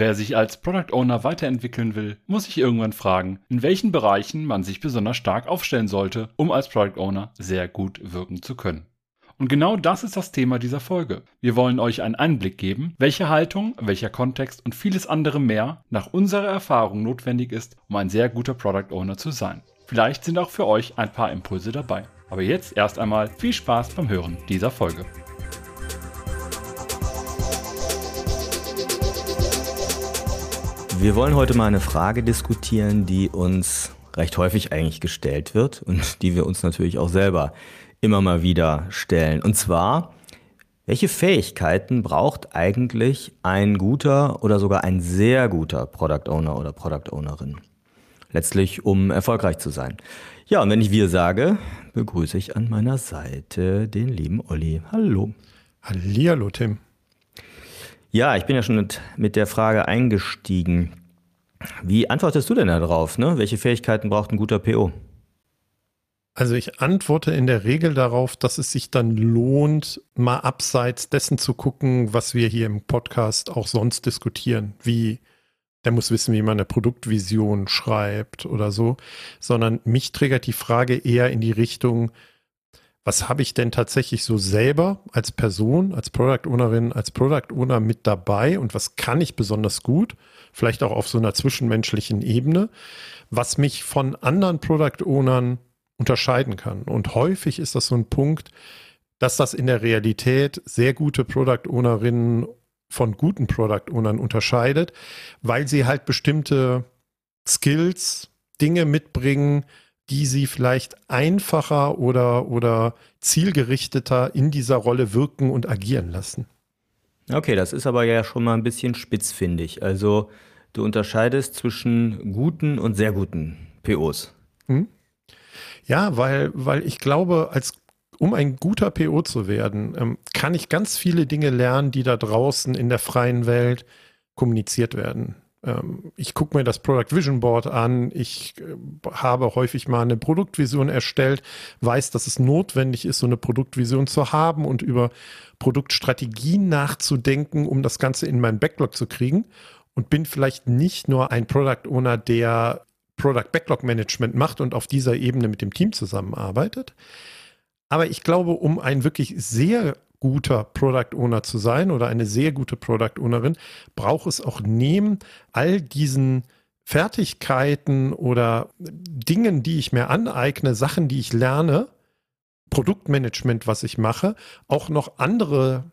Wer sich als Product Owner weiterentwickeln will, muss sich irgendwann fragen, in welchen Bereichen man sich besonders stark aufstellen sollte, um als Product Owner sehr gut wirken zu können. Und genau das ist das Thema dieser Folge. Wir wollen euch einen Einblick geben, welche Haltung, welcher Kontext und vieles andere mehr nach unserer Erfahrung notwendig ist, um ein sehr guter Product Owner zu sein. Vielleicht sind auch für euch ein paar Impulse dabei. Aber jetzt erst einmal viel Spaß beim Hören dieser Folge. Wir wollen heute mal eine Frage diskutieren, die uns recht häufig eigentlich gestellt wird und die wir uns natürlich auch selber immer mal wieder stellen. Und zwar, welche Fähigkeiten braucht eigentlich ein guter oder sogar ein sehr guter Product Owner oder Product Ownerin? Letztlich, um erfolgreich zu sein. Ja, und wenn ich wir sage, begrüße ich an meiner Seite den lieben Olli. Hallo. Hallihallo, Tim. Ja, ich bin ja schon mit, mit der Frage eingestiegen. Wie antwortest du denn darauf? Ne? Welche Fähigkeiten braucht ein guter PO? Also ich antworte in der Regel darauf, dass es sich dann lohnt, mal abseits dessen zu gucken, was wir hier im Podcast auch sonst diskutieren, wie der muss wissen, wie man eine Produktvision schreibt oder so, sondern mich triggert die Frage eher in die Richtung, was habe ich denn tatsächlich so selber als Person, als Product Ownerin, als Product Owner mit dabei und was kann ich besonders gut, vielleicht auch auf so einer zwischenmenschlichen Ebene, was mich von anderen Product Ownern unterscheiden kann. Und häufig ist das so ein Punkt, dass das in der Realität sehr gute Product Ownerinnen von guten Product Ownern unterscheidet, weil sie halt bestimmte Skills, Dinge mitbringen, die sie vielleicht einfacher oder, oder zielgerichteter in dieser Rolle wirken und agieren lassen. Okay, das ist aber ja schon mal ein bisschen spitzfindig. Also du unterscheidest zwischen guten und sehr guten POs. Hm? Ja, weil, weil ich glaube, als um ein guter PO zu werden, ähm, kann ich ganz viele Dinge lernen, die da draußen in der freien Welt kommuniziert werden. Ähm, ich gucke mir das Product Vision Board an. Ich äh, habe häufig mal eine Produktvision erstellt, weiß, dass es notwendig ist, so eine Produktvision zu haben und über Produktstrategien nachzudenken, um das Ganze in meinen Backlog zu kriegen. Und bin vielleicht nicht nur ein Product Owner, der Product Backlog Management macht und auf dieser Ebene mit dem Team zusammenarbeitet. Aber ich glaube, um ein wirklich sehr guter Product Owner zu sein oder eine sehr gute Product Ownerin, braucht es auch neben all diesen Fertigkeiten oder Dingen, die ich mir aneigne, Sachen, die ich lerne, Produktmanagement, was ich mache, auch noch andere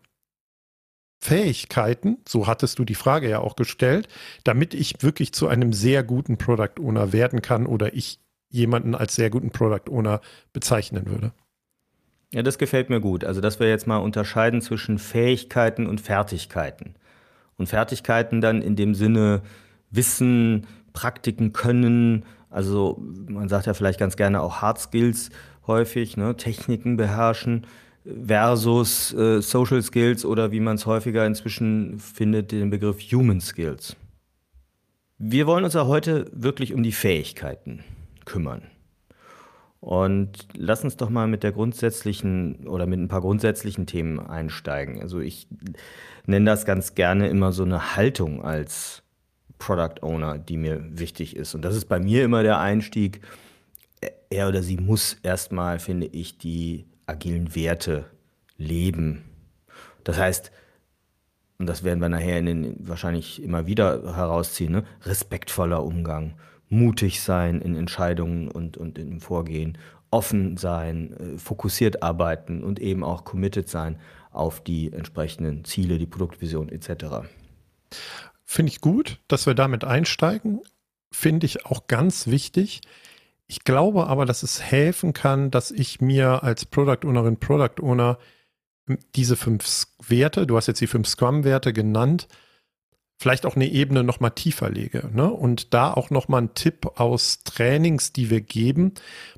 Fähigkeiten, so hattest du die Frage ja auch gestellt, damit ich wirklich zu einem sehr guten Product Owner werden kann oder ich jemanden als sehr guten Product Owner bezeichnen würde. Ja, das gefällt mir gut. Also, dass wir jetzt mal unterscheiden zwischen Fähigkeiten und Fertigkeiten. Und Fertigkeiten dann in dem Sinne Wissen, Praktiken können, also man sagt ja vielleicht ganz gerne auch Hard Skills häufig, ne? Techniken beherrschen versus äh, Social Skills oder wie man es häufiger inzwischen findet, den Begriff Human Skills. Wir wollen uns ja heute wirklich um die Fähigkeiten kümmern. Und lass uns doch mal mit der grundsätzlichen oder mit ein paar grundsätzlichen Themen einsteigen. Also ich nenne das ganz gerne immer so eine Haltung als Product Owner, die mir wichtig ist. Und das ist bei mir immer der Einstieg. Er oder sie muss erstmal, finde ich, die agilen Werte leben. Das heißt, und das werden wir nachher in den, wahrscheinlich immer wieder herausziehen, ne? respektvoller Umgang, mutig sein in Entscheidungen und, und im Vorgehen, offen sein, äh, fokussiert arbeiten und eben auch committed sein auf die entsprechenden Ziele, die Produktvision etc. Finde ich gut, dass wir damit einsteigen. Finde ich auch ganz wichtig. Ich glaube aber, dass es helfen kann, dass ich mir als Product Ownerin, Product Owner diese fünf Werte, du hast jetzt die fünf Scrum-Werte genannt, vielleicht auch eine Ebene noch mal tiefer lege. Ne? Und da auch noch mal ein Tipp aus Trainings, die wir geben.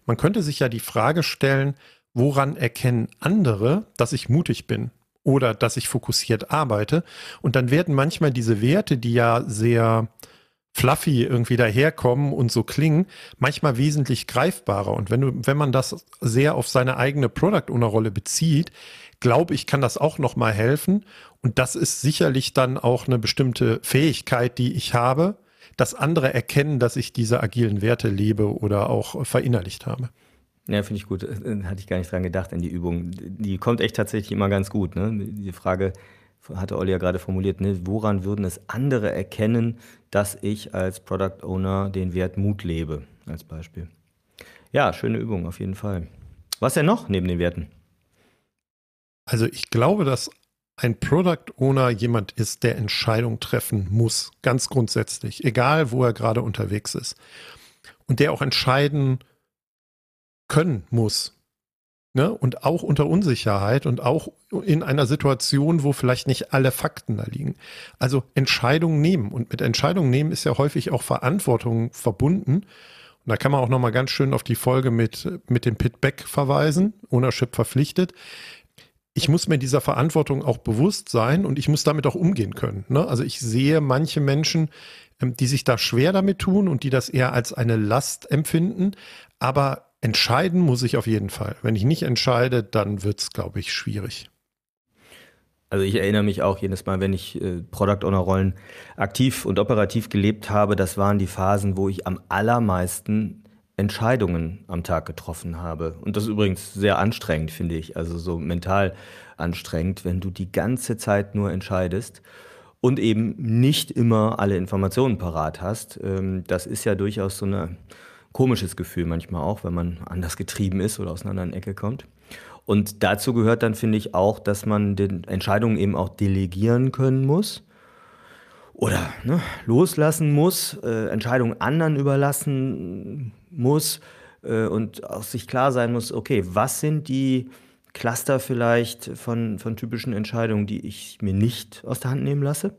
Man könnte sich ja die Frage stellen, woran erkennen andere, dass ich mutig bin oder dass ich fokussiert arbeite? Und dann werden manchmal diese Werte, die ja sehr fluffy irgendwie daherkommen und so klingen, manchmal wesentlich greifbarer. Und wenn du, wenn man das sehr auf seine eigene Product Owner Rolle bezieht, glaube ich, kann das auch nochmal helfen. Und das ist sicherlich dann auch eine bestimmte Fähigkeit, die ich habe, dass andere erkennen, dass ich diese agilen Werte lebe oder auch verinnerlicht habe. Ja, finde ich gut. Äh, hatte ich gar nicht dran gedacht in die Übung. Die kommt echt tatsächlich immer ganz gut. Ne? Die Frage hatte Olli ja gerade formuliert, ne? woran würden es andere erkennen, dass ich als Product Owner den Wert Mut lebe, als Beispiel. Ja, schöne Übung auf jeden Fall. Was denn noch neben den Werten? Also ich glaube, dass ein Product Owner jemand ist, der Entscheidungen treffen muss, ganz grundsätzlich, egal wo er gerade unterwegs ist. Und der auch entscheiden können muss. Ne? Und auch unter Unsicherheit und auch in einer Situation, wo vielleicht nicht alle Fakten da liegen. Also Entscheidungen nehmen. Und mit Entscheidungen nehmen ist ja häufig auch Verantwortung verbunden. Und da kann man auch nochmal ganz schön auf die Folge mit, mit dem Pitback verweisen, Ownership verpflichtet ich muss mir dieser Verantwortung auch bewusst sein und ich muss damit auch umgehen können. Ne? Also ich sehe manche Menschen, ähm, die sich da schwer damit tun und die das eher als eine Last empfinden. Aber entscheiden muss ich auf jeden Fall. Wenn ich nicht entscheide, dann wird es, glaube ich, schwierig. Also ich erinnere mich auch jedes Mal, wenn ich äh, Product Owner Rollen aktiv und operativ gelebt habe, das waren die Phasen, wo ich am allermeisten Entscheidungen am Tag getroffen habe. Und das ist übrigens sehr anstrengend, finde ich. Also so mental anstrengend, wenn du die ganze Zeit nur entscheidest und eben nicht immer alle Informationen parat hast. Ähm, das ist ja durchaus so ein komisches Gefühl manchmal auch, wenn man anders getrieben ist oder aus einer anderen Ecke kommt. Und dazu gehört dann, finde ich, auch, dass man den Entscheidungen eben auch delegieren können muss oder ne, loslassen muss, äh, Entscheidungen anderen überlassen muss äh, und auch sich klar sein muss, okay, was sind die Cluster vielleicht von, von typischen Entscheidungen, die ich mir nicht aus der Hand nehmen lasse?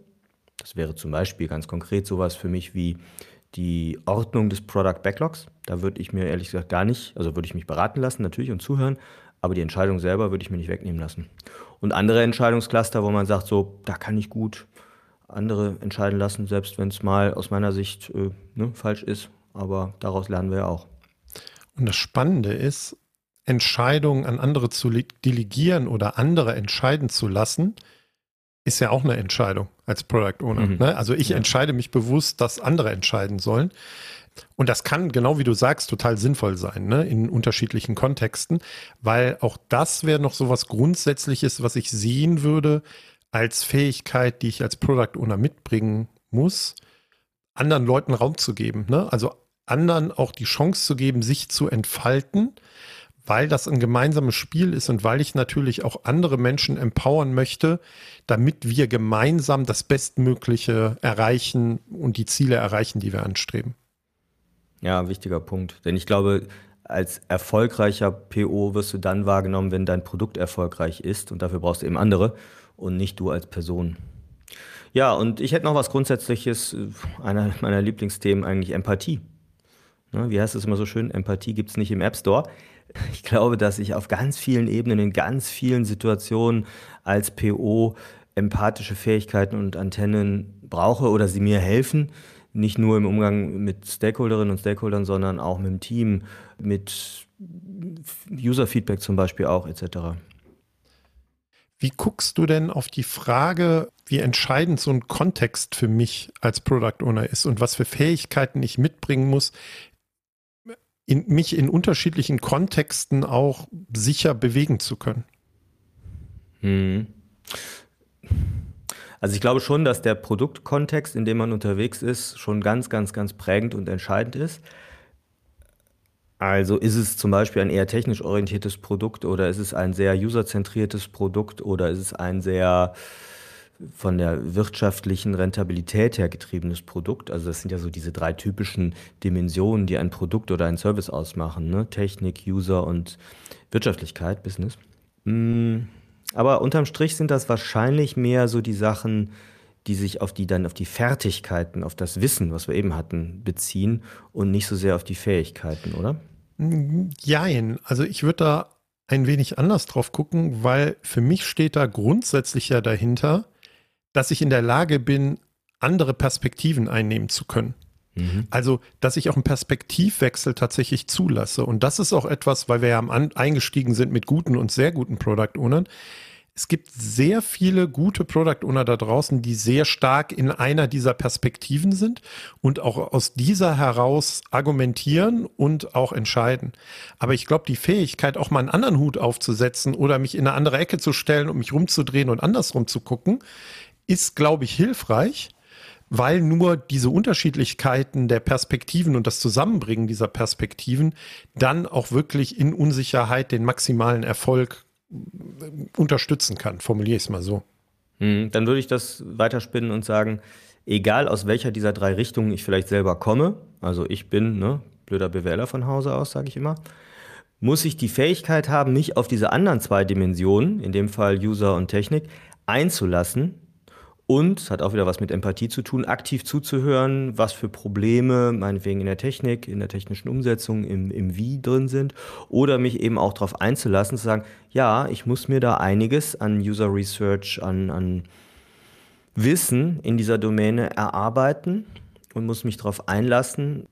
Das wäre zum Beispiel ganz konkret sowas für mich wie die Ordnung des Product Backlogs. Da würde ich mir ehrlich gesagt gar nicht, also würde ich mich beraten lassen natürlich und zuhören, aber die Entscheidung selber würde ich mir nicht wegnehmen lassen. Und andere Entscheidungscluster, wo man sagt, so, da kann ich gut andere entscheiden lassen, selbst wenn es mal aus meiner Sicht äh, ne, falsch ist aber daraus lernen wir ja auch. Und das Spannende ist, Entscheidungen an andere zu delegieren oder andere entscheiden zu lassen, ist ja auch eine Entscheidung als Product Owner. Mhm. Ne? Also ich ja. entscheide mich bewusst, dass andere entscheiden sollen. Und das kann, genau wie du sagst, total sinnvoll sein, ne? in unterschiedlichen Kontexten, weil auch das wäre noch so was Grundsätzliches, was ich sehen würde als Fähigkeit, die ich als Product Owner mitbringen muss, anderen Leuten Raum zu geben. Ne? Also anderen auch die Chance zu geben, sich zu entfalten, weil das ein gemeinsames Spiel ist und weil ich natürlich auch andere Menschen empowern möchte, damit wir gemeinsam das Bestmögliche erreichen und die Ziele erreichen, die wir anstreben. Ja, wichtiger Punkt. Denn ich glaube, als erfolgreicher PO wirst du dann wahrgenommen, wenn dein Produkt erfolgreich ist und dafür brauchst du eben andere und nicht du als Person. Ja, und ich hätte noch was Grundsätzliches, äh, einer meiner Lieblingsthemen eigentlich Empathie. Ne, wie heißt es immer so schön? Empathie gibt es nicht im App Store. Ich glaube, dass ich auf ganz vielen Ebenen, in ganz vielen Situationen als PO empathische Fähigkeiten und Antennen brauche oder sie mir helfen. Nicht nur im Umgang mit Stakeholderinnen und Stakeholdern, sondern auch mit dem Team, mit User-Feedback zum Beispiel auch etc. Wie guckst du denn auf die Frage, wie entscheidend so ein Kontext für mich als Product Owner ist und was für Fähigkeiten ich mitbringen muss, in, mich in unterschiedlichen Kontexten auch sicher bewegen zu können? Hm. Also ich glaube schon, dass der Produktkontext, in dem man unterwegs ist, schon ganz, ganz, ganz prägend und entscheidend ist. Also ist es zum Beispiel ein eher technisch orientiertes Produkt oder ist es ein sehr userzentriertes Produkt oder ist es ein sehr von der wirtschaftlichen Rentabilität her getriebenes Produkt. Also das sind ja so diese drei typischen Dimensionen, die ein Produkt oder ein Service ausmachen. Ne? Technik, User und Wirtschaftlichkeit, Business. Mm, aber unterm Strich sind das wahrscheinlich mehr so die Sachen, die sich auf die dann auf die Fertigkeiten, auf das Wissen, was wir eben hatten, beziehen und nicht so sehr auf die Fähigkeiten, oder? Jein. Also ich würde da ein wenig anders drauf gucken, weil für mich steht da grundsätzlich ja dahinter, dass ich in der Lage bin, andere Perspektiven einnehmen zu können. Mhm. Also, dass ich auch einen Perspektivwechsel tatsächlich zulasse. Und das ist auch etwas, weil wir ja am eingestiegen sind mit guten und sehr guten Product Ownern. Es gibt sehr viele gute Product Owner da draußen, die sehr stark in einer dieser Perspektiven sind und auch aus dieser heraus argumentieren und auch entscheiden. Aber ich glaube, die Fähigkeit, auch mal einen anderen Hut aufzusetzen oder mich in eine andere Ecke zu stellen und mich rumzudrehen und andersrum zu gucken, ist, glaube ich, hilfreich weil nur diese Unterschiedlichkeiten der Perspektiven und das Zusammenbringen dieser Perspektiven dann auch wirklich in Unsicherheit den maximalen Erfolg äh, unterstützen kann, formuliere ich es mal so. Hm, dann würde ich das weiterspinnen und sagen, egal aus welcher dieser drei Richtungen ich vielleicht selber komme, also ich bin ne, blöder BWLer von Hause aus, sage ich immer, muss ich die Fähigkeit haben, mich auf diese anderen zwei Dimensionen, in dem Fall User und Technik, einzulassen und, hat auch wieder was mit Empathie zu tun, aktiv zuzuhören, was für Probleme meinetwegen in der Technik, in der technischen Umsetzung, im, im Wie drin sind. Oder mich eben auch darauf einzulassen, zu sagen, ja, ich muss mir da einiges an User Research, an, an Wissen in dieser Domäne erarbeiten und muss mich darauf einlassen,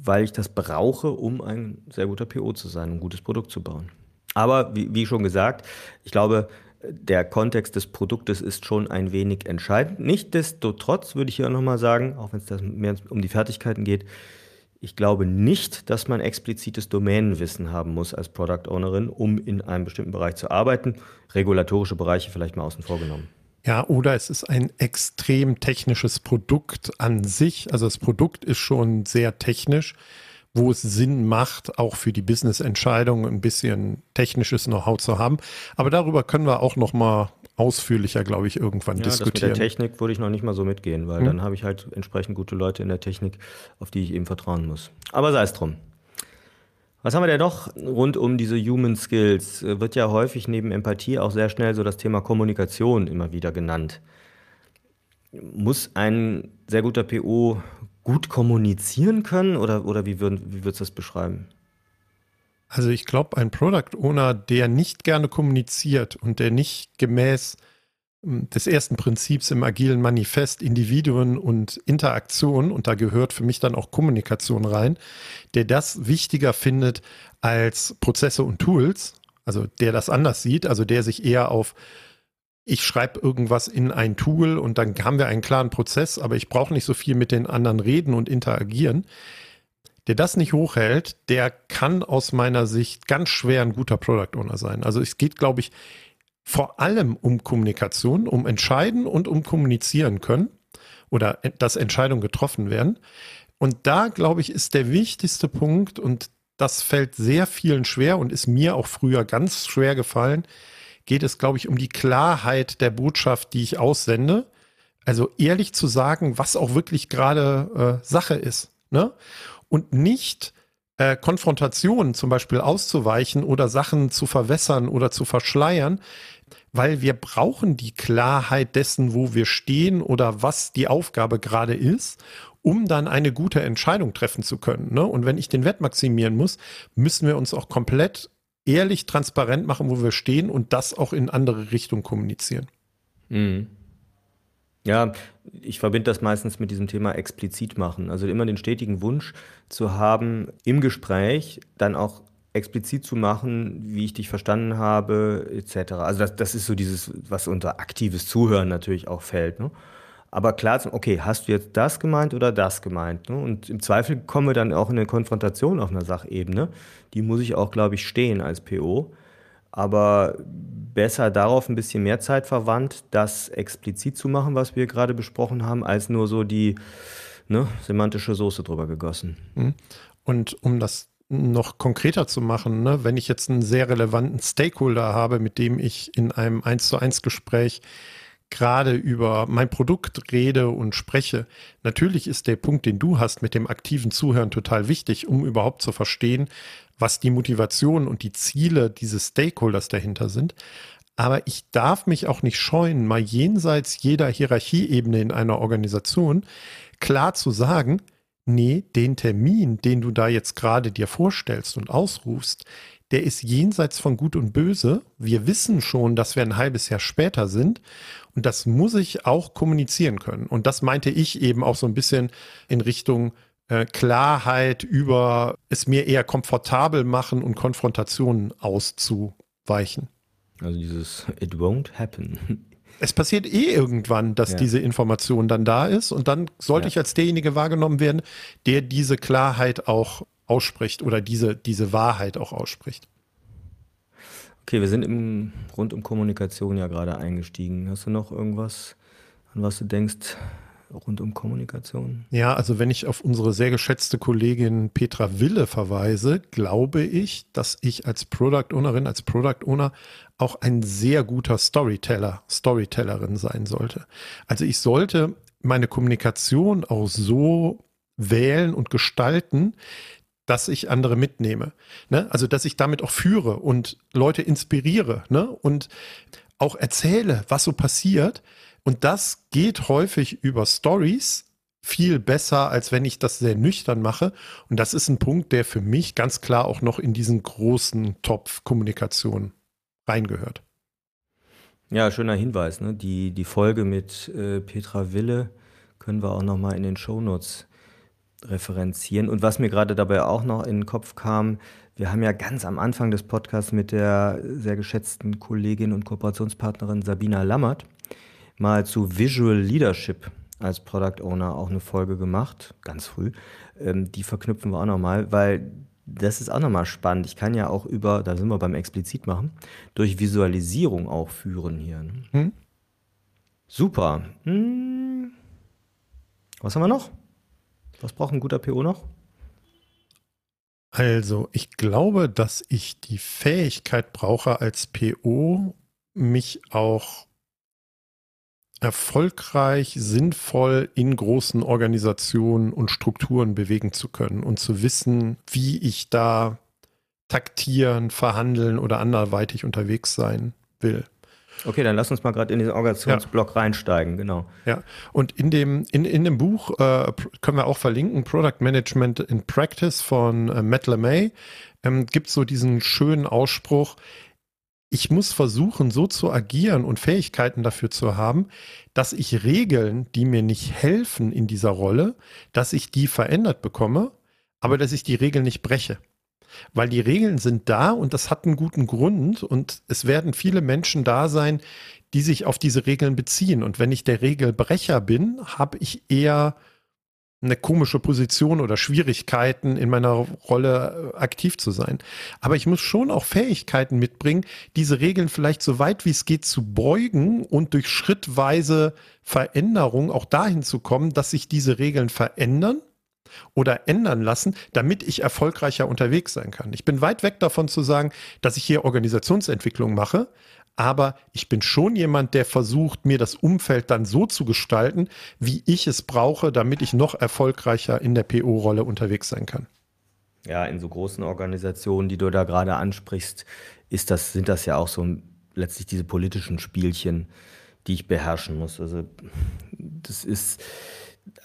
weil ich das brauche, um ein sehr guter PO zu sein, um ein gutes Produkt zu bauen. Aber wie, wie schon gesagt, ich glaube, der Kontext des Produktes ist schon ein wenig entscheidend. Nichtsdestotrotz würde ich hier nochmal sagen, auch wenn es mehr um die Fertigkeiten geht, ich glaube nicht, dass man explizites Domänenwissen haben muss als Product Ownerin, um in einem bestimmten Bereich zu arbeiten. Regulatorische Bereiche vielleicht mal außen vor genommen. Ja, oder es ist ein extrem technisches Produkt an sich. Also das Produkt ist schon sehr technisch wo es Sinn macht, auch für die Business-Entscheidung ein bisschen technisches Know-how zu haben. Aber darüber können wir auch noch mal ausführlicher, glaube ich, irgendwann ja, diskutieren. Das mit der Technik würde ich noch nicht mal so mitgehen, weil hm. dann habe ich halt entsprechend gute Leute in der Technik, auf die ich eben vertrauen muss. Aber sei es drum. Was haben wir denn noch rund um diese Human Skills? Wird ja häufig neben Empathie auch sehr schnell so das Thema Kommunikation immer wieder genannt. Muss ein sehr guter PO gut kommunizieren können oder, oder wie, würd, wie würdest du das beschreiben? Also ich glaube, ein Product Owner, der nicht gerne kommuniziert und der nicht gemäß hm, des ersten Prinzips im agilen Manifest Individuen und Interaktion, und da gehört für mich dann auch Kommunikation rein, der das wichtiger findet als Prozesse und Tools, also der das anders sieht, also der sich eher auf ich schreibe irgendwas in ein Tool und dann haben wir einen klaren Prozess, aber ich brauche nicht so viel mit den anderen reden und interagieren. Der das nicht hochhält, der kann aus meiner Sicht ganz schwer ein guter Product Owner sein. Also es geht, glaube ich, vor allem um Kommunikation, um entscheiden und um kommunizieren können oder dass Entscheidungen getroffen werden. Und da, glaube ich, ist der wichtigste Punkt und das fällt sehr vielen schwer und ist mir auch früher ganz schwer gefallen, geht es, glaube ich, um die Klarheit der Botschaft, die ich aussende. Also ehrlich zu sagen, was auch wirklich gerade äh, Sache ist. Ne? Und nicht äh, Konfrontationen zum Beispiel auszuweichen oder Sachen zu verwässern oder zu verschleiern, weil wir brauchen die Klarheit dessen, wo wir stehen oder was die Aufgabe gerade ist, um dann eine gute Entscheidung treffen zu können. Ne? Und wenn ich den Wert maximieren muss, müssen wir uns auch komplett ehrlich, transparent machen, wo wir stehen und das auch in andere Richtungen kommunizieren. Mhm. Ja, ich verbinde das meistens mit diesem Thema explizit machen. Also immer den stetigen Wunsch zu haben, im Gespräch dann auch explizit zu machen, wie ich dich verstanden habe, etc. Also das, das ist so dieses, was unter aktives Zuhören natürlich auch fällt. Ne? Aber klar, okay, hast du jetzt das gemeint oder das gemeint? Ne? Und im Zweifel kommen wir dann auch in eine Konfrontation auf einer Sachebene. Die muss ich auch, glaube ich, stehen als PO. Aber besser darauf ein bisschen mehr Zeit verwandt, das explizit zu machen, was wir gerade besprochen haben, als nur so die ne, semantische Soße drüber gegossen. Mhm. Und um das noch konkreter zu machen, ne, wenn ich jetzt einen sehr relevanten Stakeholder habe, mit dem ich in einem 1 zu 1 Gespräch gerade über mein Produkt rede und spreche, natürlich ist der Punkt, den du hast mit dem aktiven Zuhören total wichtig, um überhaupt zu verstehen, was die Motivation und die Ziele dieses Stakeholders dahinter sind. Aber ich darf mich auch nicht scheuen, mal jenseits jeder Hierarchieebene in einer Organisation klar zu sagen, nee, den Termin, den du da jetzt gerade dir vorstellst und ausrufst, der ist jenseits von Gut und Böse. Wir wissen schon, dass wir ein halbes Jahr später sind Und das muss ich auch kommunizieren können. Und das meinte ich eben auch so ein bisschen in Richtung äh, Klarheit über es mir eher komfortabel machen und Konfrontationen auszuweichen. Also dieses It won't happen. Es passiert eh irgendwann, dass Ja. diese Information dann da ist und dann sollte Ja. ich als derjenige wahrgenommen werden, der diese Klarheit auch ausspricht oder diese, diese Wahrheit auch ausspricht. Okay, wir sind im, rund um Kommunikation ja gerade eingestiegen. Hast du noch irgendwas, an was du denkst, rund um Kommunikation? Ja, also wenn ich auf unsere sehr geschätzte Kollegin Petra Wille verweise, glaube ich, dass ich als Product Ownerin, als Product Owner auch ein sehr guter Storyteller, Storytellerin sein sollte. Also ich sollte meine Kommunikation auch so wählen und gestalten, dass ich andere mitnehme. Ne? Also dass ich damit auch führe und Leute inspiriere ne? und auch erzähle, was so passiert. Und das geht häufig über Stories viel besser, als wenn ich das sehr nüchtern mache. Und das ist ein Punkt, der für mich ganz klar auch noch in diesen großen Topf Kommunikation reingehört. Ja, schöner Hinweis. Ne? Die, die Folge mit äh, Petra Wille können wir auch nochmal in den Shownotes referenzieren. Und was mir gerade dabei auch noch in den Kopf kam, wir haben ja ganz am Anfang des Podcasts mit der sehr geschätzten Kollegin und Kooperationspartnerin Sabina Lammert mal zu Visual Leadership als Product Owner auch eine Folge gemacht, ganz früh. Ähm, die verknüpfen wir auch nochmal, weil das ist auch nochmal spannend. Ich kann ja auch über, da sind wir beim explizit machen, durch Visualisierung auch führen hier. Ne? Hm? Super. Hm. Was haben wir noch? Was braucht ein guter PO noch? Also, ich glaube, dass ich die Fähigkeit brauche, als PO mich auch erfolgreich, sinnvoll in großen Organisationen und Strukturen bewegen zu können und zu wissen, wie ich da taktieren, verhandeln oder anderweitig unterwegs sein will. Okay, dann lass uns mal gerade in diesen Organisationsblock reinsteigen, genau. Ja, und in dem, in, in dem Buch äh, können wir auch verlinken, Product Management in Practice von äh, Matt LeMay, ähm, gibt so diesen schönen Ausspruch, ich muss versuchen, so zu agieren und Fähigkeiten dafür zu haben, dass ich Regeln, die mir nicht helfen in dieser Rolle, dass ich die verändert bekomme, aber dass ich die Regeln nicht breche. Weil die Regeln sind da und das hat einen guten Grund und es werden viele Menschen da sein, die sich auf diese Regeln beziehen. Und wenn ich der Regelbrecher bin, habe ich eher eine komische Position oder Schwierigkeiten in meiner Rolle äh, aktiv zu sein. Aber ich muss schon auch Fähigkeiten mitbringen, diese Regeln vielleicht so weit wie es geht zu beugen und durch schrittweise Veränderung auch dahin zu kommen, dass sich diese Regeln verändern oder ändern lassen, damit ich erfolgreicher unterwegs sein kann. Ich bin weit weg davon zu sagen, dass ich hier Organisationsentwicklung mache, aber ich bin schon jemand, der versucht, mir das Umfeld dann so zu gestalten, wie ich es brauche, damit ich noch erfolgreicher in der PO-Rolle unterwegs sein kann. Ja, in so großen Organisationen, die du da gerade ansprichst, ist das, sind das ja auch so letztlich diese politischen Spielchen, die ich beherrschen muss. Also das ist,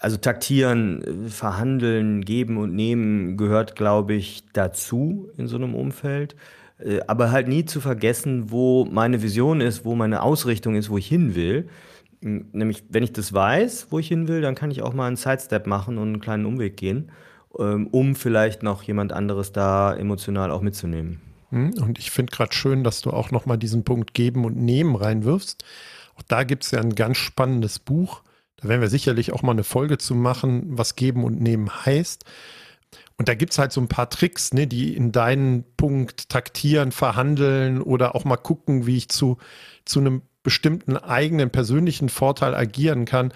also taktieren, verhandeln, geben und nehmen gehört, glaube ich, dazu in so einem Umfeld. Äh, Aber halt nie zu vergessen, wo meine Vision ist, wo meine Ausrichtung ist, wo ich hin will. Nämlich, wenn ich das weiß, wo ich hin will, dann kann ich auch mal einen Sidestep machen und einen kleinen Umweg gehen, ähm, um vielleicht noch jemand anderes da emotional auch mitzunehmen. Hm? Und ich finde gerade schön, dass du auch nochmal diesen Punkt Geben und Nehmen reinwirfst. Auch da gibt es ja ein ganz spannendes Buch. Da werden wir sicherlich auch mal eine Folge zu machen, was Geben und Nehmen heißt. Und da gibt es halt so ein paar Tricks, ne, die in deinen Punkt taktieren, verhandeln oder auch mal gucken, wie ich zu, zu einem bestimmten eigenen persönlichen Vorteil agieren kann,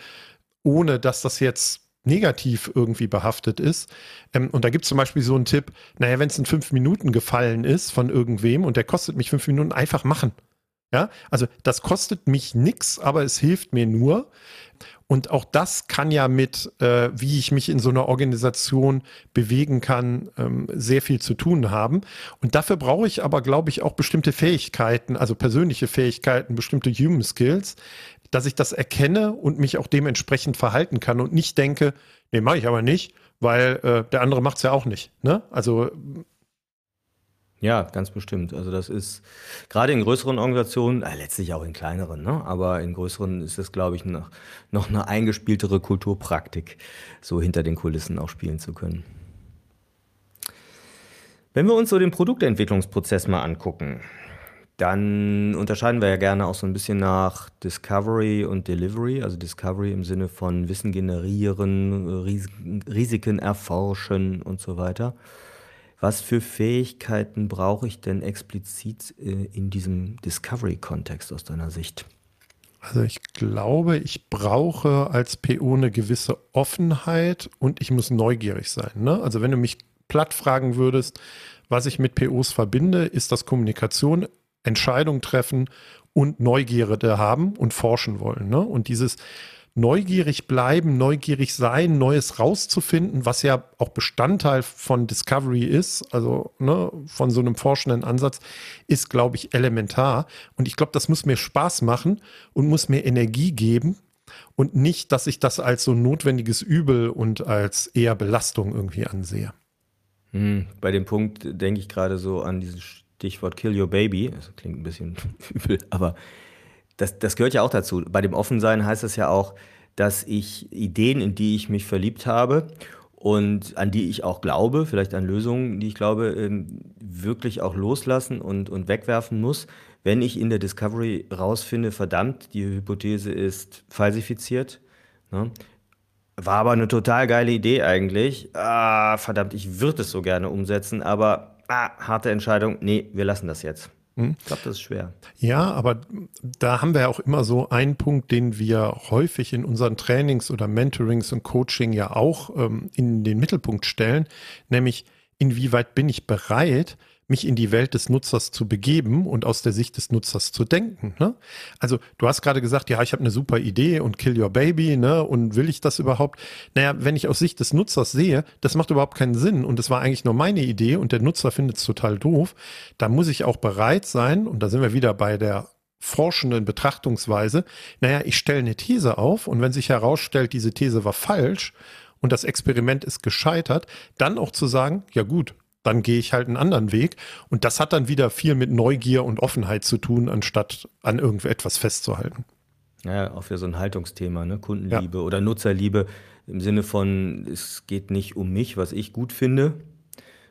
ohne dass das jetzt negativ irgendwie behaftet ist. Ähm, und da gibt es zum Beispiel so einen Tipp, naja, wenn es in fünf Minuten gefallen ist von irgendwem und der kostet mich fünf Minuten, einfach machen. Ja, also das kostet mich nichts, aber es hilft mir nur. Und auch das kann ja mit, äh, wie ich mich in so einer Organisation bewegen kann, ähm, sehr viel zu tun haben. Und dafür brauche ich aber, glaube ich, auch bestimmte Fähigkeiten, also persönliche Fähigkeiten, bestimmte Human Skills, dass ich das erkenne und mich auch dementsprechend verhalten kann und nicht denke, nee, mache ich aber nicht, weil äh, der andere macht es ja auch nicht. Ne? Also Ja, ganz bestimmt. Also das ist gerade in größeren Organisationen, äh, letztlich auch in kleineren, ne? aber in größeren ist es, glaube ich, noch, noch eine eingespieltere Kulturpraktik, so hinter den Kulissen auch spielen zu können. Wenn wir uns so den Produktentwicklungsprozess mal angucken, dann unterscheiden wir ja gerne auch so ein bisschen nach Discovery und Delivery. Also Discovery im Sinne von Wissen generieren, Risiken erforschen und so weiter. Was für Fähigkeiten brauche ich denn explizit äh, in diesem Discovery-Kontext aus deiner Sicht? Also ich glaube, ich brauche als PO eine gewisse Offenheit und ich muss neugierig sein. Ne? Also wenn du mich platt fragen würdest, was ich mit POs verbinde, ist das Kommunikation, Entscheidung treffen und Neugierde haben und forschen wollen. Ne? Und dieses neugierig bleiben, neugierig sein, Neues rauszufinden, was ja auch Bestandteil von Discovery ist, also ne, von so einem forschenden Ansatz, ist, glaube ich, elementar. Und ich glaube, das muss mir Spaß machen und muss mir Energie geben und nicht, dass ich das als so notwendiges Übel und als eher Belastung irgendwie ansehe. Hm, bei dem Punkt denke ich gerade so an dieses Stichwort Kill Your Baby. Das klingt ein bisschen übel, aber das, das gehört ja auch dazu. Bei dem Offensein heißt es ja auch, dass ich Ideen, in die ich mich verliebt habe und an die ich auch glaube, vielleicht an Lösungen, die ich glaube, ähm, wirklich auch loslassen und, und wegwerfen muss, wenn ich in der Discovery rausfinde, verdammt, die Hypothese ist falsifiziert. Ne? War aber eine total geile Idee eigentlich. Ah, verdammt, ich würde es so gerne umsetzen, aber ah, harte Entscheidung. Nee, wir lassen das jetzt. Hm? Ich glaube, das ist schwer. Ja, aber da haben wir ja auch immer so einen Punkt, den wir häufig in unseren Trainings oder Mentorings und Coaching ja auch ähm, in den Mittelpunkt stellen, nämlich inwieweit bin ich bereit, mich in die Welt des Nutzers zu begeben und aus der Sicht des Nutzers zu denken. Ne? Also du hast gerade gesagt, ja, ich habe eine super Idee und kill your baby, ne? Und will ich das überhaupt? Naja, wenn ich aus Sicht des Nutzers sehe, das macht überhaupt keinen Sinn und das war eigentlich nur meine Idee und der Nutzer findet es total doof, da muss ich auch bereit sein, und da sind wir wieder bei der forschenden Betrachtungsweise, naja, ich stelle eine These auf und wenn sich herausstellt, diese These war falsch und das Experiment ist gescheitert, dann auch zu sagen, ja gut, dann gehe ich halt einen anderen Weg. Und das hat dann wieder viel mit Neugier und Offenheit zu tun, anstatt an irgendetwas festzuhalten. Ja, auch für so ein Haltungsthema, ne? Kundenliebe ja. oder Nutzerliebe im Sinne von, es geht nicht um mich, was ich gut finde,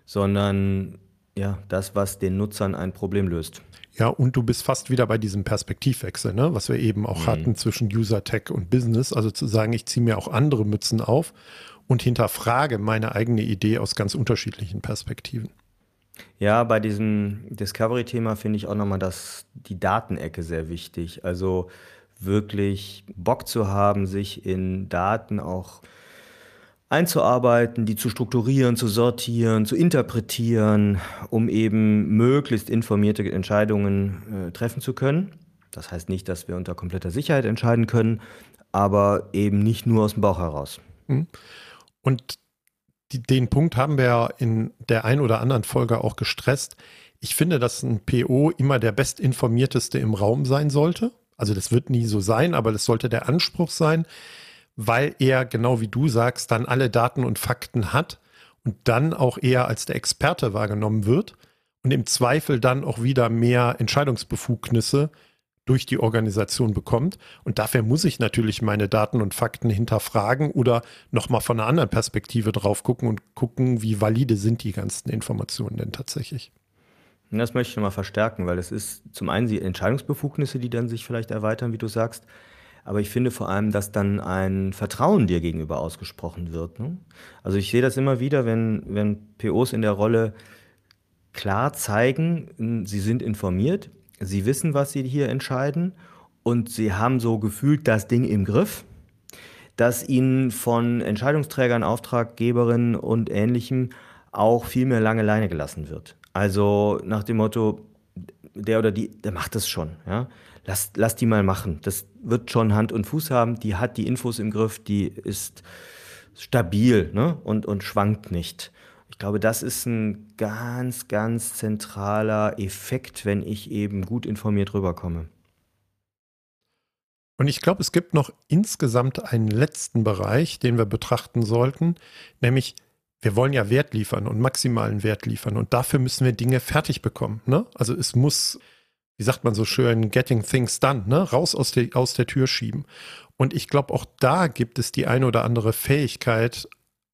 sondern ja, das, was den Nutzern ein Problem löst. Ja, und du bist fast wieder bei diesem Perspektivwechsel, ne? was wir eben auch mhm. hatten zwischen User Tech und Business. Also zu sagen, ich ziehe mir auch andere Mützen auf und hinterfrage meine eigene Idee aus ganz unterschiedlichen Perspektiven. Ja, bei diesem Discovery-Thema finde ich auch nochmal das, die Datenecke sehr wichtig. Also wirklich Bock zu haben, sich in Daten auch einzuarbeiten, die zu strukturieren, zu sortieren, zu interpretieren, um eben möglichst informierte Entscheidungen äh, treffen zu können. Das heißt nicht, dass wir unter kompletter Sicherheit entscheiden können, aber eben nicht nur aus dem Bauch heraus. Mhm. Und die, den Punkt haben wir ja in der ein oder anderen Folge auch gestresst. Ich finde, dass ein PO immer der bestinformierteste im Raum sein sollte. Also das wird nie so sein, aber das sollte der Anspruch sein, weil er, genau wie du sagst, dann alle Daten und Fakten hat und dann auch eher als der Experte wahrgenommen wird und im Zweifel dann auch wieder mehr Entscheidungsbefugnisse durch die Organisation bekommt. Und dafür muss ich natürlich meine Daten und Fakten hinterfragen oder nochmal von einer anderen Perspektive drauf gucken und gucken, wie valide sind die ganzen Informationen denn tatsächlich. Das möchte ich nochmal verstärken, weil es ist zum einen die Entscheidungsbefugnisse, die dann sich vielleicht erweitern, wie du sagst. Aber ich finde vor allem, dass dann ein Vertrauen dir gegenüber ausgesprochen wird. Ne? Also ich sehe das immer wieder, wenn, wenn POs in der Rolle klar zeigen, sie sind informiert, Sie wissen, was Sie hier entscheiden und Sie haben so gefühlt das Ding im Griff, dass Ihnen von Entscheidungsträgern, Auftraggeberinnen und Ähnlichem auch viel mehr lange Leine gelassen wird. Also nach dem Motto, der oder die, der macht das schon. Ja? Lass, lass die mal machen. Das wird schon Hand und Fuß haben. Die hat die Infos im Griff, die ist stabil ne? und, und schwankt nicht. Ich glaube, das ist ein ganz, ganz zentraler Effekt, wenn ich eben gut informiert rüberkomme. Und ich glaube, es gibt noch insgesamt einen letzten Bereich, den wir betrachten sollten, nämlich wir wollen ja Wert liefern und maximalen Wert liefern und dafür müssen wir Dinge fertig bekommen. Ne? Also es muss, wie sagt man so schön, getting things done, ne? raus aus der, aus der Tür schieben. Und ich glaube, auch da gibt es die eine oder andere Fähigkeit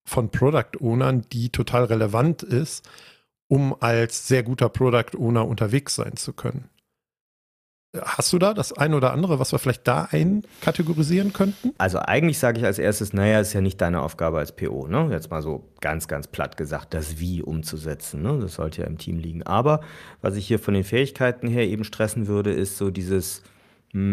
von Product Ownern, die total relevant ist, um als sehr guter Product Owner unterwegs sein zu können. Hast du da das eine oder andere, was wir vielleicht da einkategorisieren könnten? Also eigentlich sage ich als erstes, naja, ist ja nicht deine Aufgabe als PO, ne? Jetzt mal so ganz, ganz platt gesagt, das Wie umzusetzen. Ne? Das sollte ja im Team liegen. Aber was ich hier von den Fähigkeiten her eben stressen würde, ist so dieses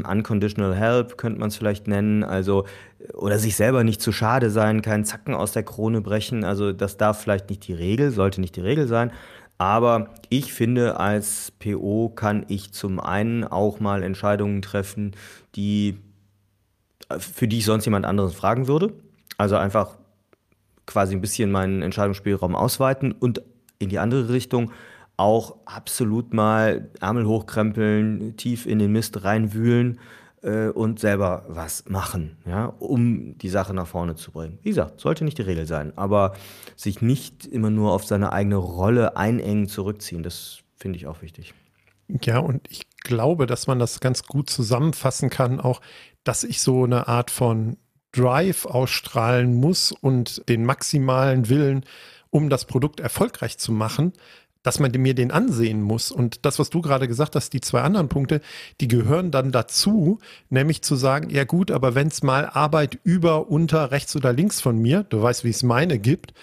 Unconditional Help, könnte man es vielleicht nennen. Also, oder sich selber nicht zu schade sein, keinen Zacken aus der Krone brechen. Also, das darf vielleicht nicht die Regel, sollte nicht die Regel sein. Aber ich finde, als PO kann ich zum einen auch mal Entscheidungen treffen, die, für die ich sonst jemand anderes fragen würde. Also einfach quasi ein bisschen meinen Entscheidungsspielraum ausweiten und in die andere Richtung auch absolut mal Ärmel hochkrempeln, tief in den Mist reinwühlen äh, und selber was machen, ja, um die Sache nach vorne zu bringen. Wie gesagt, sollte nicht die Regel sein, aber sich nicht immer nur auf seine eigene Rolle einengen, zurückziehen, das finde ich auch wichtig. Ja, und ich glaube, dass man das ganz gut zusammenfassen kann, auch, dass ich so eine Art von Drive ausstrahlen muss und den maximalen Willen, um das Produkt erfolgreich zu machen, dass man mir den ansehen muss. Und das, was du gerade gesagt hast, die zwei anderen Punkte, die gehören dann dazu, nämlich zu sagen, ja gut, aber wenn es mal Arbeit über, unter, rechts oder links von mir, du weißt, wie es meine gibt,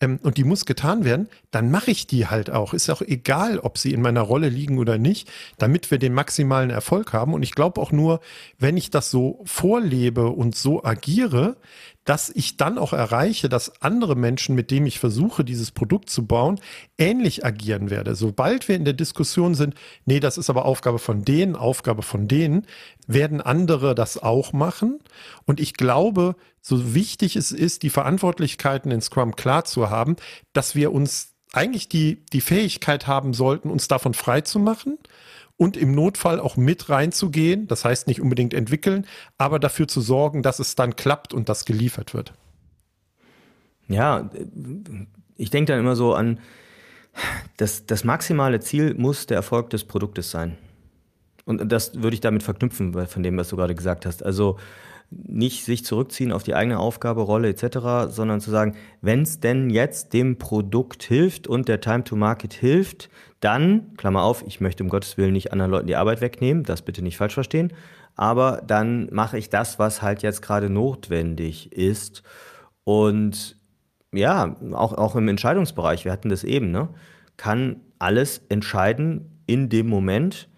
ähm, und die muss getan werden, dann mache ich die halt auch. Ist auch egal, ob sie in meiner Rolle liegen oder nicht, damit wir den maximalen Erfolg haben. Und ich glaube auch nur, wenn ich das so vorlebe und so agiere, dass ich dann auch erreiche, dass andere Menschen, mit denen ich versuche, dieses Produkt zu bauen, ähnlich agieren werde. Sobald wir in der Diskussion sind, nee, das ist aber Aufgabe von denen, Aufgabe von denen, werden andere das auch machen. Und ich glaube, so wichtig es ist, die Verantwortlichkeiten in Scrum klar zu haben, dass wir uns eigentlich die, die Fähigkeit haben sollten, uns davon frei zu machen und im Notfall auch mit reinzugehen. Das heißt nicht unbedingt entwickeln, aber dafür zu sorgen, dass es dann klappt und das geliefert wird. Ja, ich denke dann immer so an, das, das maximale Ziel muss der Erfolg des Produktes sein. Und das würde ich damit verknüpfen, von dem, was du gerade gesagt hast. Also nicht sich zurückziehen auf die eigene Aufgabe, Rolle etc., sondern zu sagen, wenn es denn jetzt dem Produkt hilft und der Time to Market hilft, dann, Klammer auf, ich möchte um Gottes Willen nicht anderen Leuten die Arbeit wegnehmen, das bitte nicht falsch verstehen, aber dann mache ich das, was halt jetzt gerade notwendig ist. Und ja, auch, auch im Entscheidungsbereich, wir hatten das eben, ne, kann alles entscheiden in dem Moment,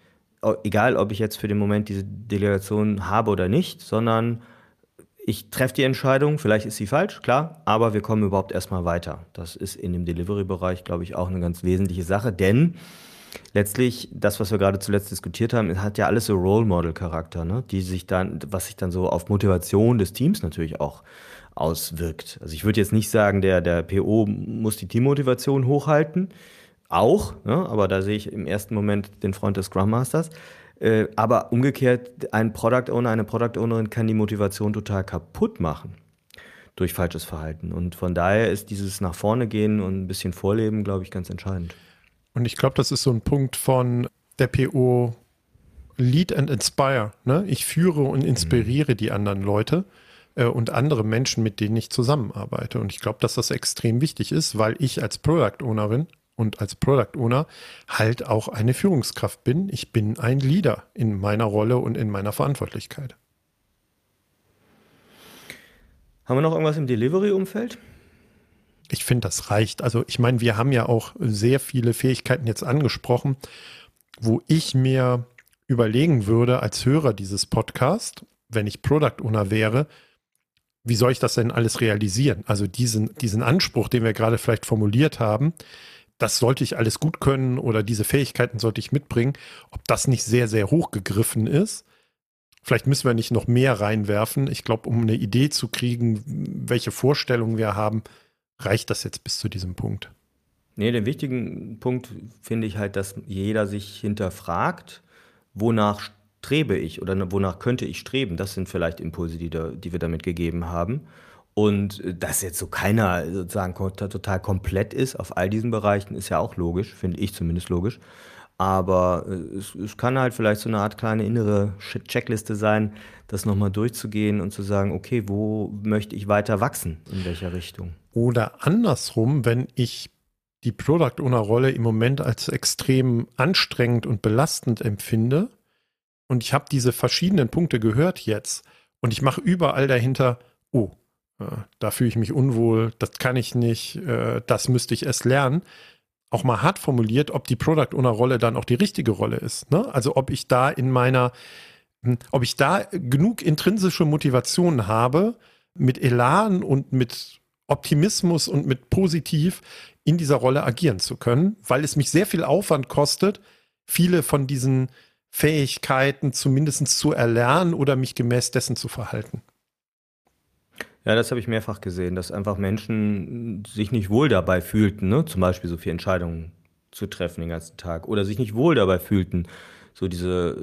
egal ob ich jetzt für den Moment diese Delegation habe oder nicht, sondern ich treffe die Entscheidung, vielleicht ist sie falsch, klar, aber wir kommen überhaupt erstmal weiter. Das ist in dem Delivery-Bereich, glaube ich, auch eine ganz wesentliche Sache, denn letztlich, das, was wir gerade zuletzt diskutiert haben, hat ja alles so Role Model-Charakter, ne? die sich dann, was sich dann so auf Motivation des Teams natürlich auch auswirkt. Also ich würde jetzt nicht sagen, der, der PO muss die Teammotivation hochhalten, auch, ne? aber da sehe ich im ersten Moment den Freund des Scrum Masters. Äh, aber umgekehrt, ein Product Owner, eine Product Ownerin kann die Motivation total kaputt machen durch falsches Verhalten. Und von daher ist dieses nach vorne gehen und ein bisschen vorleben, glaube ich, ganz entscheidend. Und ich glaube, das ist so ein Punkt von der PO Lead and Inspire. Ne? Ich führe und inspiriere mhm. die anderen Leute äh, und andere Menschen, mit denen ich zusammenarbeite. Und ich glaube, dass das extrem wichtig ist, weil ich als Product Ownerin und als Product Owner halt auch eine Führungskraft bin. Ich bin ein Leader in meiner Rolle und in meiner Verantwortlichkeit. Haben wir noch irgendwas im Delivery-Umfeld? Ich finde, das reicht. Also ich meine, wir haben ja auch sehr viele Fähigkeiten jetzt angesprochen, wo ich mir überlegen würde als Hörer dieses Podcasts, wenn ich Product Owner wäre, wie soll ich das denn alles realisieren? Also diesen, diesen Anspruch, den wir gerade vielleicht formuliert haben, das sollte ich alles gut können oder diese Fähigkeiten sollte ich mitbringen, ob das nicht sehr, sehr hoch gegriffen ist. Vielleicht müssen wir nicht noch mehr reinwerfen. Ich glaube, um eine Idee zu kriegen, welche Vorstellungen wir haben, reicht das jetzt bis zu diesem Punkt. Nee, den wichtigen Punkt finde ich halt, dass jeder sich hinterfragt, wonach strebe ich oder wonach könnte ich streben. Das sind vielleicht Impulse, die, da, die wir damit gegeben haben. Und äh, dass jetzt so keiner sozusagen total komplett ist auf all diesen Bereichen, ist ja auch logisch, finde ich zumindest logisch. Aber äh, es, es, kann halt vielleicht so eine Art kleine innere Checkliste sein, das nochmal durchzugehen und zu sagen, okay, wo möchte ich weiter wachsen, in welcher Richtung. Oder andersrum, wenn ich die Product Owner Rolle im Moment als extrem anstrengend und belastend empfinde und ich habe diese verschiedenen Punkte gehört jetzt und ich mache überall dahinter, oh, da fühle ich mich unwohl, das kann ich nicht, äh, das müsste ich erst lernen, auch mal hart formuliert, ob die Product Owner Rolle dann auch die richtige Rolle ist. Ne? Also ob ich da in meiner, hm, ob ich da genug intrinsische Motivation habe, mit Elan und mit Optimismus und mit positiv in dieser Rolle agieren zu können, weil es mich sehr viel Aufwand kostet, viele von diesen Fähigkeiten zumindest zu erlernen oder mich gemäß dessen zu verhalten. Ja, das habe ich mehrfach gesehen, dass einfach Menschen sich nicht wohl dabei fühlten, ne? zum Beispiel so viele Entscheidungen zu treffen den ganzen Tag oder sich nicht wohl dabei fühlten, so diese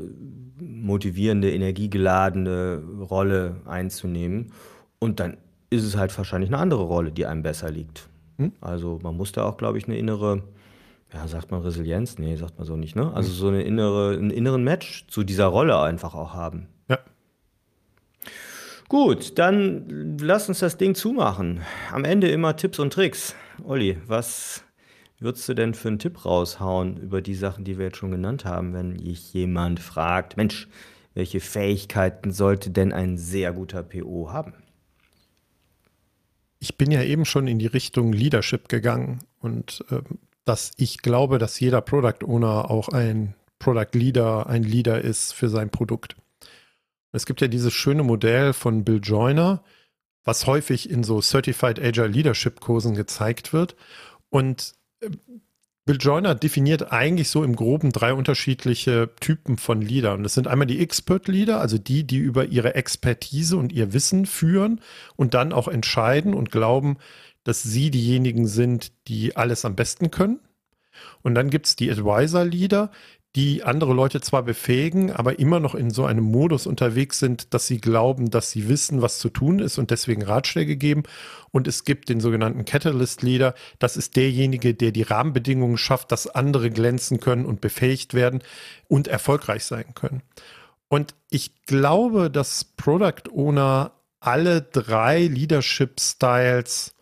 motivierende, energiegeladene Rolle einzunehmen. Und dann ist es halt wahrscheinlich eine andere Rolle, die einem besser liegt. Hm? Also man muss da auch, glaube ich, eine innere, ja, sagt man Resilienz? Nee, sagt man so nicht, ne? Also hm. so eine innere, einen inneren Match zu dieser Rolle einfach auch haben. Gut, dann lass uns das Ding zumachen. Am Ende immer Tipps und Tricks. Olli, was würdest du denn für einen Tipp raushauen über die Sachen, die wir jetzt schon genannt haben, wenn dich jemand fragt, Mensch, welche Fähigkeiten sollte denn ein sehr guter PO haben? Ich bin ja eben schon in die Richtung Leadership gegangen und äh, dass ich glaube, dass jeder Product Owner auch ein Product Leader, ein Leader ist für sein Produkt. Es gibt ja dieses schöne Modell von Bill Joyner, was häufig in so Certified Agile Leadership Kursen gezeigt wird. Und äh, Bill Joyner definiert eigentlich so im Groben drei unterschiedliche Typen von Leadern. Das sind einmal die Expert Leader, also die, die über ihre Expertise und ihr Wissen führen und dann auch entscheiden und glauben, dass sie diejenigen sind, die alles am besten können. Und dann gibt es die Advisor Leader, die andere Leute zwar befähigen, aber immer noch in so einem Modus unterwegs sind, dass sie glauben, dass sie wissen, was zu tun ist und deswegen Ratschläge geben. Und es gibt den sogenannten Catalyst Leader. Das ist derjenige, der die Rahmenbedingungen schafft, dass andere glänzen können und befähigt werden und erfolgreich sein können. Und ich glaube, dass Product Owner alle drei Leadership Styles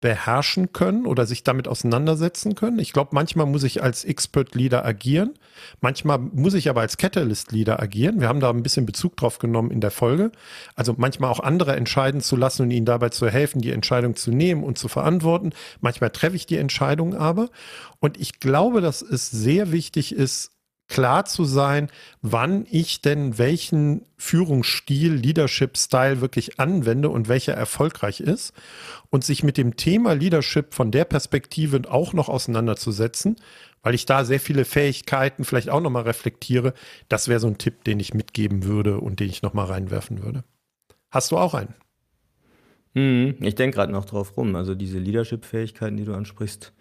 beherrschen können oder sich damit auseinandersetzen können. Ich glaube, manchmal muss ich als Expert Leader agieren, manchmal muss ich aber als Catalyst Leader agieren. Wir haben da ein bisschen Bezug drauf genommen in der Folge. Also manchmal auch andere entscheiden zu lassen und ihnen dabei zu helfen, die Entscheidung zu nehmen und zu verantworten. Manchmal treffe ich die Entscheidung aber. Und ich glaube, dass es sehr wichtig ist, klar zu sein, wann ich denn welchen Führungsstil, Leadership-Style wirklich anwende und welcher erfolgreich ist und sich mit dem Thema Leadership von der Perspektive auch noch auseinanderzusetzen, weil ich da sehr viele Fähigkeiten vielleicht auch nochmal reflektiere. Das wäre so ein Tipp, den ich mitgeben würde und den ich nochmal reinwerfen würde. Hast du auch einen? Hm, ich denke gerade noch drauf rum. Also diese Leadership-Fähigkeiten, die du ansprichst,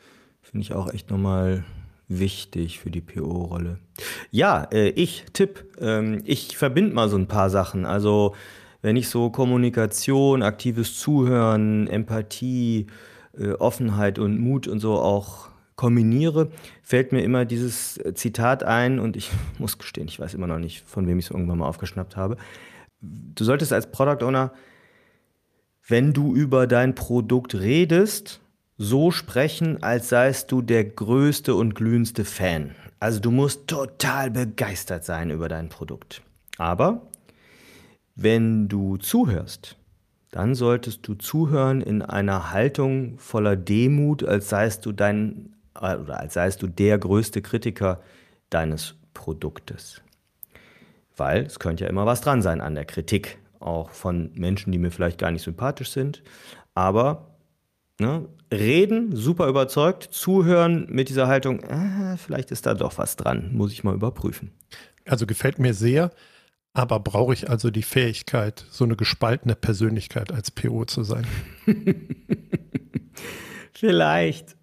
finde ich auch echt nochmal wichtig für die PO-Rolle. Ja, äh, ich, Tipp, ähm, ich verbinde mal so ein paar Sachen. Also wenn ich so Kommunikation, aktives Zuhören, Empathie, äh, Offenheit und Mut und so auch kombiniere, fällt mir immer dieses Zitat ein und ich muss gestehen, ich weiß immer noch nicht, von wem ich es irgendwann mal aufgeschnappt habe. Du solltest als Product Owner, wenn du über dein Produkt redest, so sprechen, als seist du der größte und glühendste Fan. Also du musst total begeistert sein über dein Produkt. Aber wenn du zuhörst, dann solltest du zuhören in einer Haltung voller Demut, als seist du dein äh, oder als seist du der größte Kritiker deines Produktes. Weil es könnte ja immer was dran sein an der Kritik, auch von Menschen, die mir vielleicht gar nicht sympathisch sind. Aber Ne? Reden, super überzeugt, zuhören mit dieser Haltung, äh, vielleicht ist da doch was dran, muss ich mal überprüfen. Also gefällt mir sehr, aber brauche ich also die Fähigkeit, so eine gespaltene Persönlichkeit als PO zu sein? vielleicht.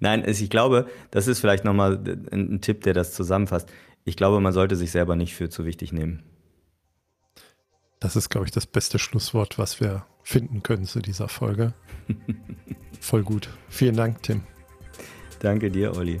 Nein, ich glaube, das ist vielleicht nochmal ein Tipp, der das zusammenfasst. Ich glaube, man sollte sich selber nicht für zu wichtig nehmen. Das ist, glaube ich, das beste Schlusswort, was wir finden können zu dieser Folge. Voll gut. Vielen Dank, Tim. Danke dir, Olli.